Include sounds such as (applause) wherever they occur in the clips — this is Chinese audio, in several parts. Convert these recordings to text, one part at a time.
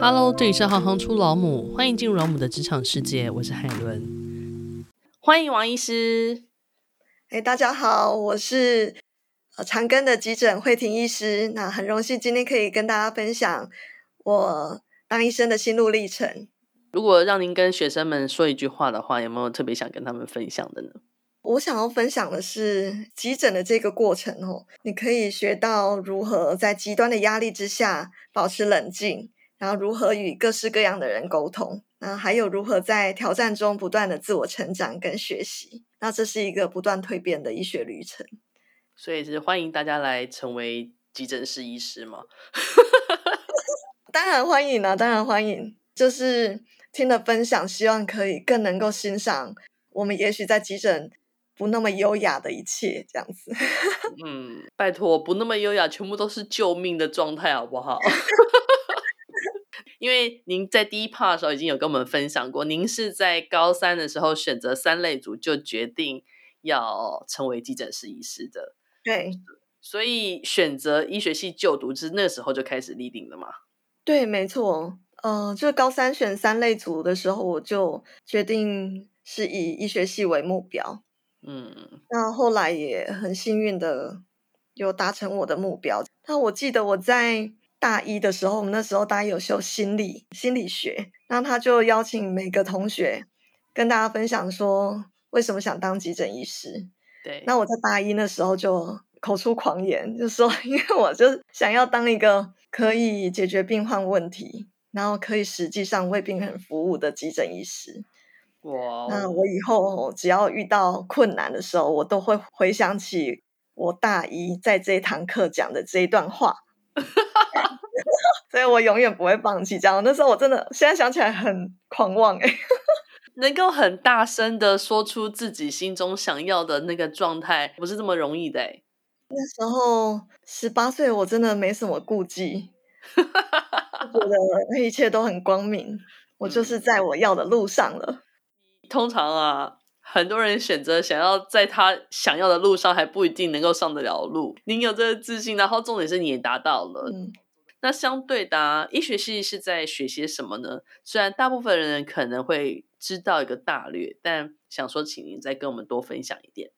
Hello，这里是行行出老母，欢迎进入老母的职场世界，我是海伦，欢迎王医师。哎，大家好，我是呃长庚的急诊慧婷医师，那很荣幸今天可以跟大家分享我当医生的心路历程。如果让您跟学生们说一句话的话，有没有特别想跟他们分享的呢？我想要分享的是急诊的这个过程哦，你可以学到如何在极端的压力之下保持冷静，然后如何与各式各样的人沟通，那还有如何在挑战中不断的自我成长跟学习。那这是一个不断蜕变的医学旅程。所以是欢迎大家来成为急诊室医师吗？(laughs) 当然欢迎啊，当然欢迎。就是听了分享，希望可以更能够欣赏我们也许在急诊。不那么优雅的一切，这样子。(laughs) 嗯，拜托，不那么优雅，全部都是救命的状态，好不好？(laughs) 因为您在第一 part 的时候已经有跟我们分享过，您是在高三的时候选择三类组，就决定要成为急诊室医师的。对，所以选择医学系就读是那时候就开始立定的嘛？对，没错。嗯、呃，就高三选三类组的时候，我就决定是以医学系为目标。嗯，那后来也很幸运的有达成我的目标。那我记得我在大一的时候，我们那时候大一有修心理心理学，那他就邀请每个同学跟大家分享说为什么想当急诊医师。对，那我在大一那时候就口出狂言，就说 (laughs) 因为我就想要当一个可以解决病患问题，然后可以实际上为病人服务的急诊医师。哇！那我以后只要遇到困难的时候，我都会回想起我大一在这一堂课讲的这一段话，(laughs) 所以我永远不会放弃。这样，那时候我真的现在想起来很狂妄哎，(laughs) 能够很大声的说出自己心中想要的那个状态，不是这么容易的哎。那时候十八岁，我真的没什么顾忌，觉得那一切都很光明，我就是在我要的路上了。通常啊，很多人选择想要在他想要的路上，还不一定能够上得了路。您有这个自信，然后重点是你也达到了。嗯，那相对的啊，医学系是在学些什么呢？虽然大部分人可能会知道一个大略，但想说，请您再跟我们多分享一点。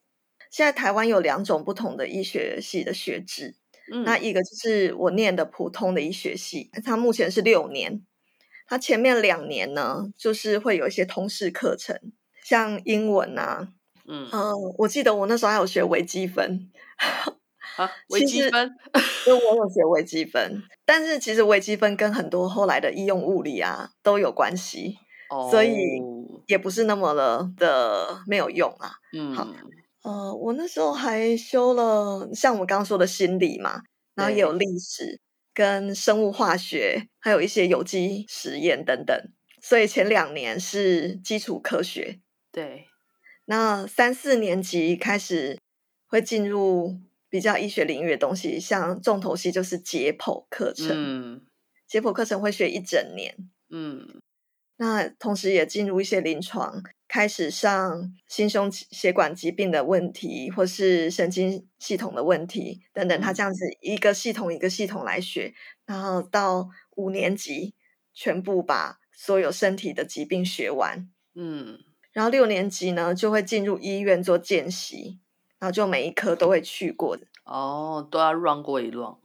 现在台湾有两种不同的医学系的学制，嗯，那一个就是我念的普通的医学系，它目前是六年。它前面两年呢，就是会有一些通识课程，像英文啊，嗯，呃，我记得我那时候还有学微积分，啊，微积分，(laughs) 因为我有学微积分，但是其实微积分跟很多后来的应用物理啊都有关系，哦，所以也不是那么的的没有用啊。嗯，好，呃，我那时候还修了像我刚刚说的心理嘛，然后也有历史。跟生物化学，还有一些有机实验等等，所以前两年是基础科学。对，那三四年级开始会进入比较医学领域的东西，像重头戏就是解剖课程。嗯，解剖课程会学一整年。嗯，那同时也进入一些临床。开始上心胸血管疾病的问题，或是神经系统的问题等等，他这样子一个系统一个系统来学，然后到五年级全部把所有身体的疾病学完。嗯，然后六年级呢就会进入医院做见习，然后就每一科都会去过的。哦，都要 run 过一 run。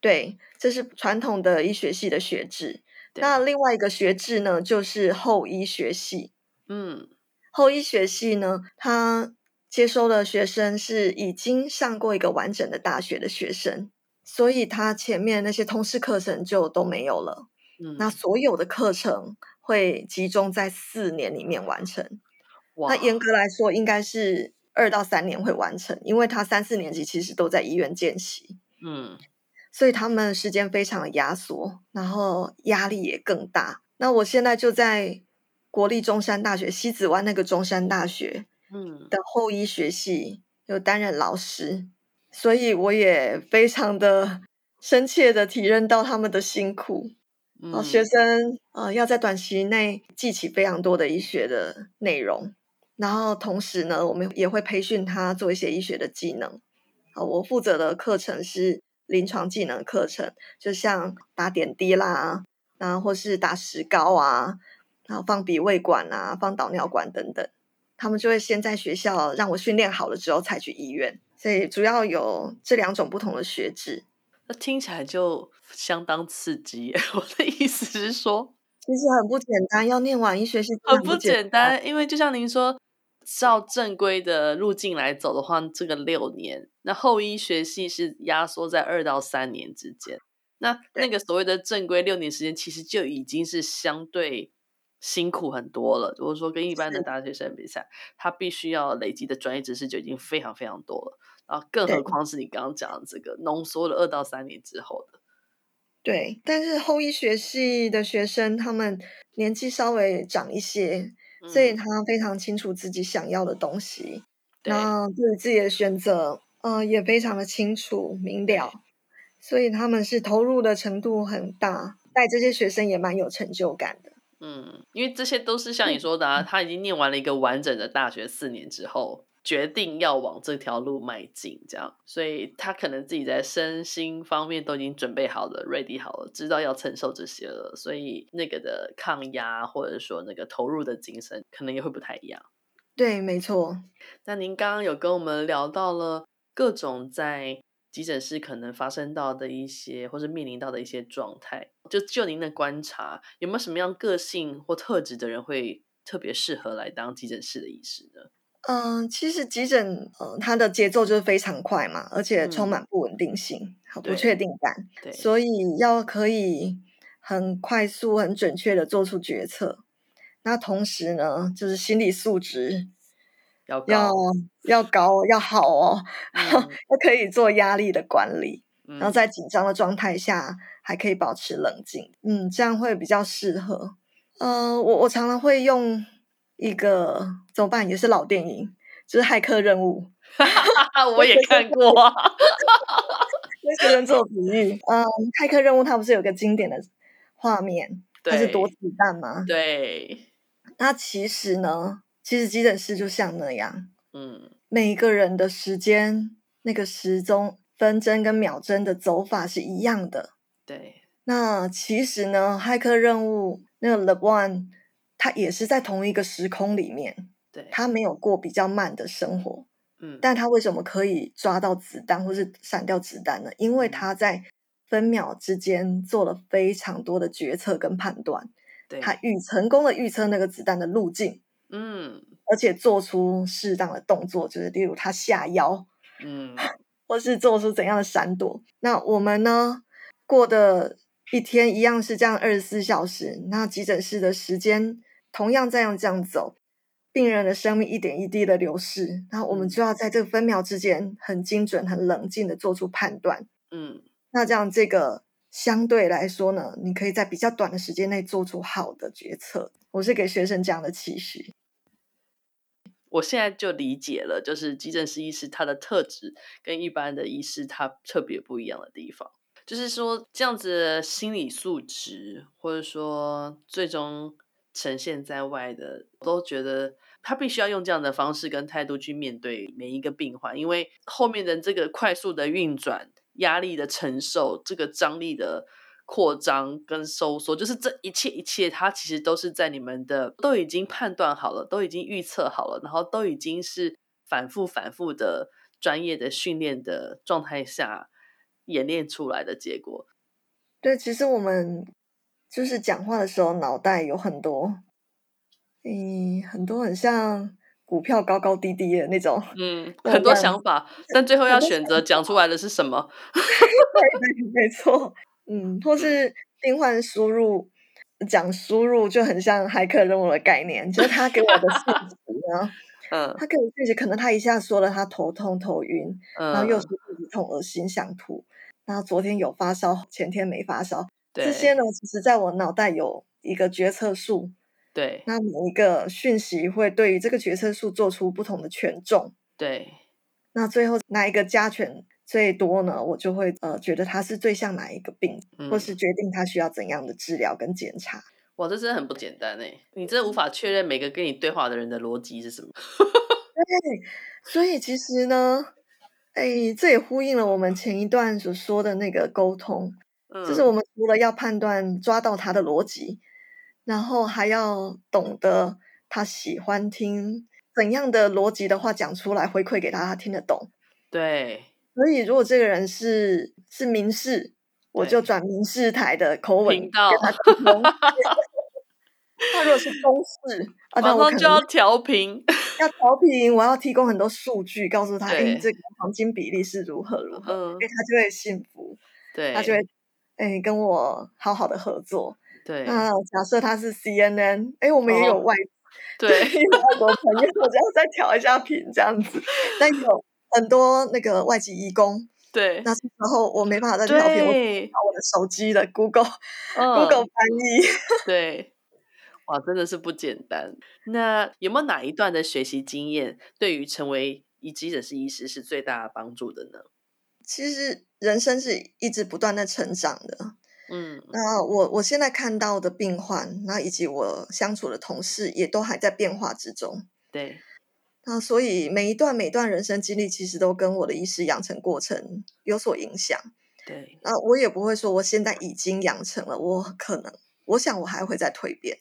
对，这是传统的医学系的学制。那另外一个学制呢，就是后医学系。嗯。后医学系呢，他接收的学生是已经上过一个完整的大学的学生，所以他前面那些通识课程就都没有了。嗯，那所有的课程会集中在四年里面完成。哇，那严格来说，应该是二到三年会完成，因为他三四年级其实都在医院见习。嗯，所以他们时间非常的压缩，然后压力也更大。那我现在就在。国立中山大学西子湾那个中山大学，嗯，的后医学系有担任老师，所以我也非常的深切的体认到他们的辛苦。嗯，学生呃要在短期内记起非常多的医学的内容，然后同时呢，我们也会培训他做一些医学的技能。啊，我负责的课程是临床技能课程，就像打点滴啦。然后或是打石膏啊，然后放鼻胃管啊，放导尿管等等。他们就会先在学校让我训练好了之后才去医院，所以主要有这两种不同的学制。那听起来就相当刺激。(laughs) 我的意思是说，其实很不简单，要念完医学系很不简单，因为就像您说，照正规的路径来走的话，这个六年，那后医学系是压缩在二到三年之间。那那个所谓的正规六年时间，其实就已经是相对。辛苦很多了。如果说跟一般的大学生比赛，他必须要累积的专业知识就已经非常非常多了。然后，更何况是你刚刚讲的这个浓缩了二到三年之后的。对，但是后医学系的学生，他们年纪稍微长一些，嗯，所以他非常清楚自己想要的东西，然后对自己的选择，嗯，呃，也非常的清楚明了，所以他们是投入的程度很大，带这些学生也蛮有成就感的。嗯，因为这些都是像你说的啊，他已经念完了一个完整的大学四年之后，决定要往这条路迈进，这样，所以他可能自己在身心方面都已经准备好了，ready 好了，知道要承受这些了，所以那个的抗压或者说那个投入的精神，可能也会不太一样。对，没错。那您刚刚有跟我们聊到了各种在。急诊室可能发生到的一些，或是面临到的一些状态，就就您的观察，有没有什么样个性或特质的人会特别适合来当急诊室的医师呢？嗯，其实急诊，嗯、呃，它的节奏就是非常快嘛，而且充满不稳定性，不确定感，对，所以要可以很快速、很准确的做出决策。那同时呢，就是心理素质。要要，要高要好哦，(laughs) 嗯、要可以做压力的管理，嗯、然后在紧张的状态下还可以保持冷静，嗯，这样会比较适合。呃，我我常常会用一个怎么办，也是老电影，就是骇客任务，(laughs) 我也看过，为学生做比喻，嗯，骇客任务它不是有个经典的画面，它是躲子弹吗？对，那其实呢？其实急诊室就像那样，嗯，每一个人的时间那个时钟分针跟秒针的走法是一样的。对，那其实呢，骇客任务那个 LeBlanc 他也是在同一个时空里面，对，他没有过比较慢的生活，嗯，但他为什么可以抓到子弹或是闪掉子弹呢？因为他在分秒之间做了非常多的决策跟判断，对，他预成功的预测那个子弹的路径。嗯，而且做出适当的动作，就是例如他下腰，嗯，(laughs) 或是做出怎样的闪躲。那我们呢，过的一天一样是这样二十四小时。那急诊室的时间同样这样这样走，病人的生命一点一滴的流逝，然后我们就要在这个分秒之间很精准、很冷静的做出判断。嗯，那这样这个相对来说呢，你可以在比较短的时间内做出好的决策。我是给学生这样的期许。我现在就理解了，就是急诊室医师他的特质跟一般的医师他特别不一样的地方，就是说这样子的心理素质，或者说最终呈现在外的，我都觉得他必须要用这样的方式跟态度去面对每一个病患，因为后面的这个快速的运转、压力的承受、这个张力的。扩张跟收缩，就是这一切一切，它其实都是在你们的都已经判断好了，都已经预测好了，然后都已经是反复反复的专业的训练的状态下演练出来的结果。对，其实我们就是讲话的时候，脑袋有很多，嗯，很多很像股票高高低低的那种，嗯，很多想法，但最后要选择讲出来的是什么？(laughs) 没错。嗯，或是病患输入讲输入就很像骇客任务的概念，就是他给我的信息呢，(laughs) 嗯，他给我信息，可能他一下说了他头痛头晕，嗯，然后又是肚子痛、恶心、想吐，然后昨天有发烧，前天没发烧，对，这些呢，其实在我脑袋有一个决策树，对，那每一个讯息会对于这个决策树做出不同的权重，对，那最后哪一个加权？最多呢，我就会呃觉得它是最像哪一个病，嗯，或是决定它需要怎样的治疗跟检查。哇，这真的很不简单哎！你真的无法确认每个跟你对话的人的逻辑是什么。(laughs) 对，所以其实呢，哎，这也呼应了我们前一段所说的那个沟通。嗯，就是我们除了要判断抓到他的逻辑，然后还要懂得他喜欢听怎样的逻辑的话讲出来，回馈给他，他听得懂。对，所以如果这个人是是民事，我就转民事台的口吻给他沟通。(laughs) 他如果是公事，啊，那我就要调频，(laughs) 要调频，我要提供很多数据，告诉他，哎，这个黄金比例是如何如何，嗯，哎，他就会幸福，对，他就会，哎，跟我好好的合作，对。那假设他是 CNN，哎，我们也有外，对，有外国朋友，我只要再调一下频，这样子。但有很多那个外籍义工，(laughs) 对，那时候我没办法再调频，我把我的手机的 Google，Google 翻译，(laughs) 对。哇，真的是不简单。那有没有哪一段的学习经验，对于成为一急诊室医师是最大的帮助的呢？其实人生是一直不断的成长的。嗯，那我我现在看到的病患，那以及我相处的同事，也都还在变化之中。对。那所以每一段每一段人生经历，其实都跟我的意识养成过程有所影响。对。那我也不会说我现在已经养成了，我可能，我想我还会再蜕变。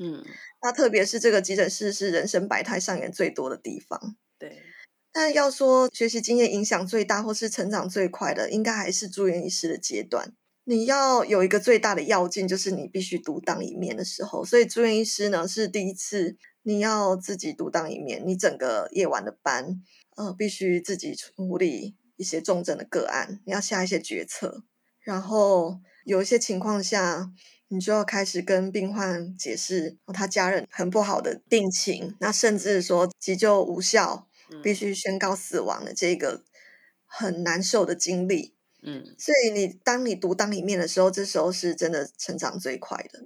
嗯，那特别是这个急诊室是人生百态上演最多的地方。但要说学习经验影响最大或是成长最快的，应该还是住院医师的阶段。你要有一个最大的要件，就是你必须独当一面的时候。所以住院医师呢，是第一次你要自己独当一面，你整个夜晚的班，呃，必须自己处理一些重症的个案，你要下一些决策，然后有一些情况下。你就要开始跟病患解释他家人很不好的病情，那甚至说急救无效，必须宣告死亡的这个很难受的经历。嗯，所以你当你独当一面的时候，这时候是真的成长最快的。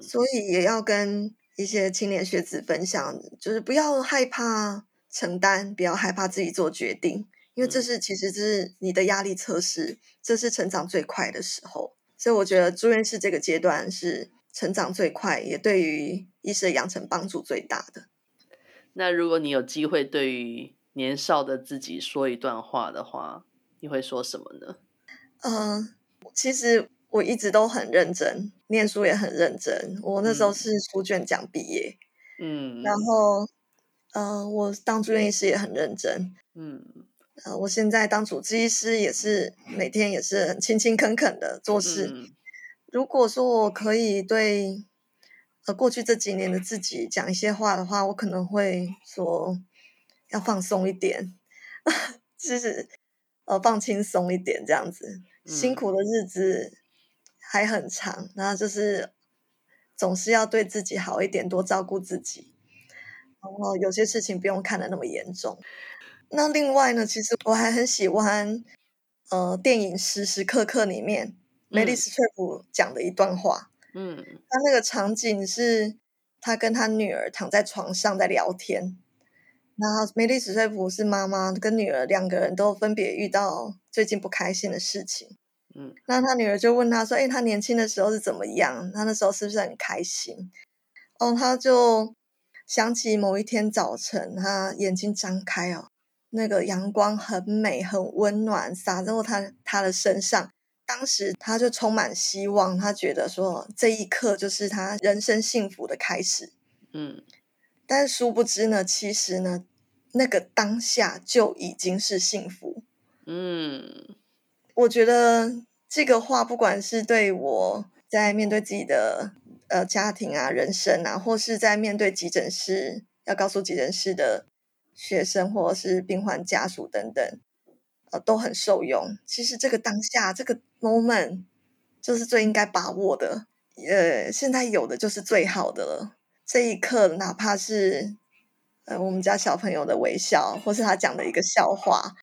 所以也要跟一些青年学子分享，就是不要害怕承担，不要害怕自己做决定，因为这是其实这是你的压力测试，这是成长最快的时候。所以我觉得住院室这个阶段是成长最快，也对于医师的养成帮助最大的。那如果你有机会对于年少的自己说一段话的话，你会说什么呢？嗯、呃，其实我一直都很认真，念书也很认真。我那时候是书卷奖毕业，嗯，然后，呃，我当住院医师也很认真，嗯。呃，我现在当主治医师也是每天也是很勤勤恳恳的做事。嗯。如果说我可以对呃过去这几年的自己讲一些话的话，我可能会说要放松一点，(laughs) 就是呃放轻松一点这样子。辛苦的日子还很长，然后就是总是要对自己好一点，多照顾自己。然后有些事情不用看得那么严重。那另外呢，其实我还很喜欢，呃，电影《时时刻刻》里面梅丽史翠普讲的一段话。嗯，他那个场景是他跟他女儿躺在床上在聊天，然后梅丽史翠普是妈妈，跟女儿两个人都分别遇到最近不开心的事情。嗯，那他女儿就问他说：“哎，他年轻的时候是怎么样？他那时候是不是很开心？”哦，他就想起某一天早晨，他眼睛张开哦。那个阳光很美，很温暖，洒在他他的身上。当时他就充满希望，他觉得说这一刻就是他人生幸福的开始。嗯，但是殊不知呢，其实呢，那个当下就已经是幸福。嗯，我觉得这个话，不管是对我在面对自己的呃家庭啊、人生啊，或是在面对急诊室要告诉急诊室的。学生或者是病患家属等等，呃，都很受用。其实这个当下，这个 moment 就是最应该把握的。呃，现在有的就是最好的了。这一刻，哪怕是呃我们家小朋友的微笑，或是他讲的一个笑话，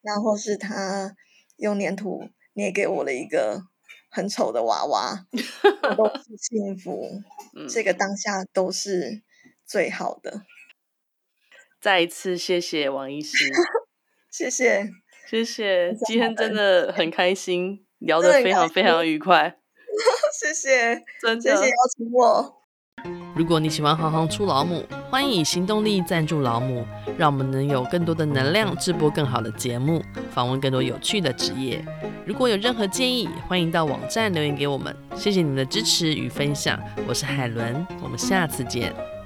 那或是他用粘土捏给我的一个很丑的娃娃，(laughs) 都是幸福。(laughs) 这个当下都是最好的。再一次谢谢王医师，(laughs) 谢谢谢谢，今天真的很开心，聊得非常非常愉快，(laughs) 谢谢，真的，谢谢邀请我。如果你喜欢行行出老母，欢迎以行动力赞助老母，让我们能有更多的能量制播更好的节目，访问更多有趣的职业。如果有任何建议，欢迎到网站留言给我们。谢谢你们的支持与分享，我是海伦，我们下次见。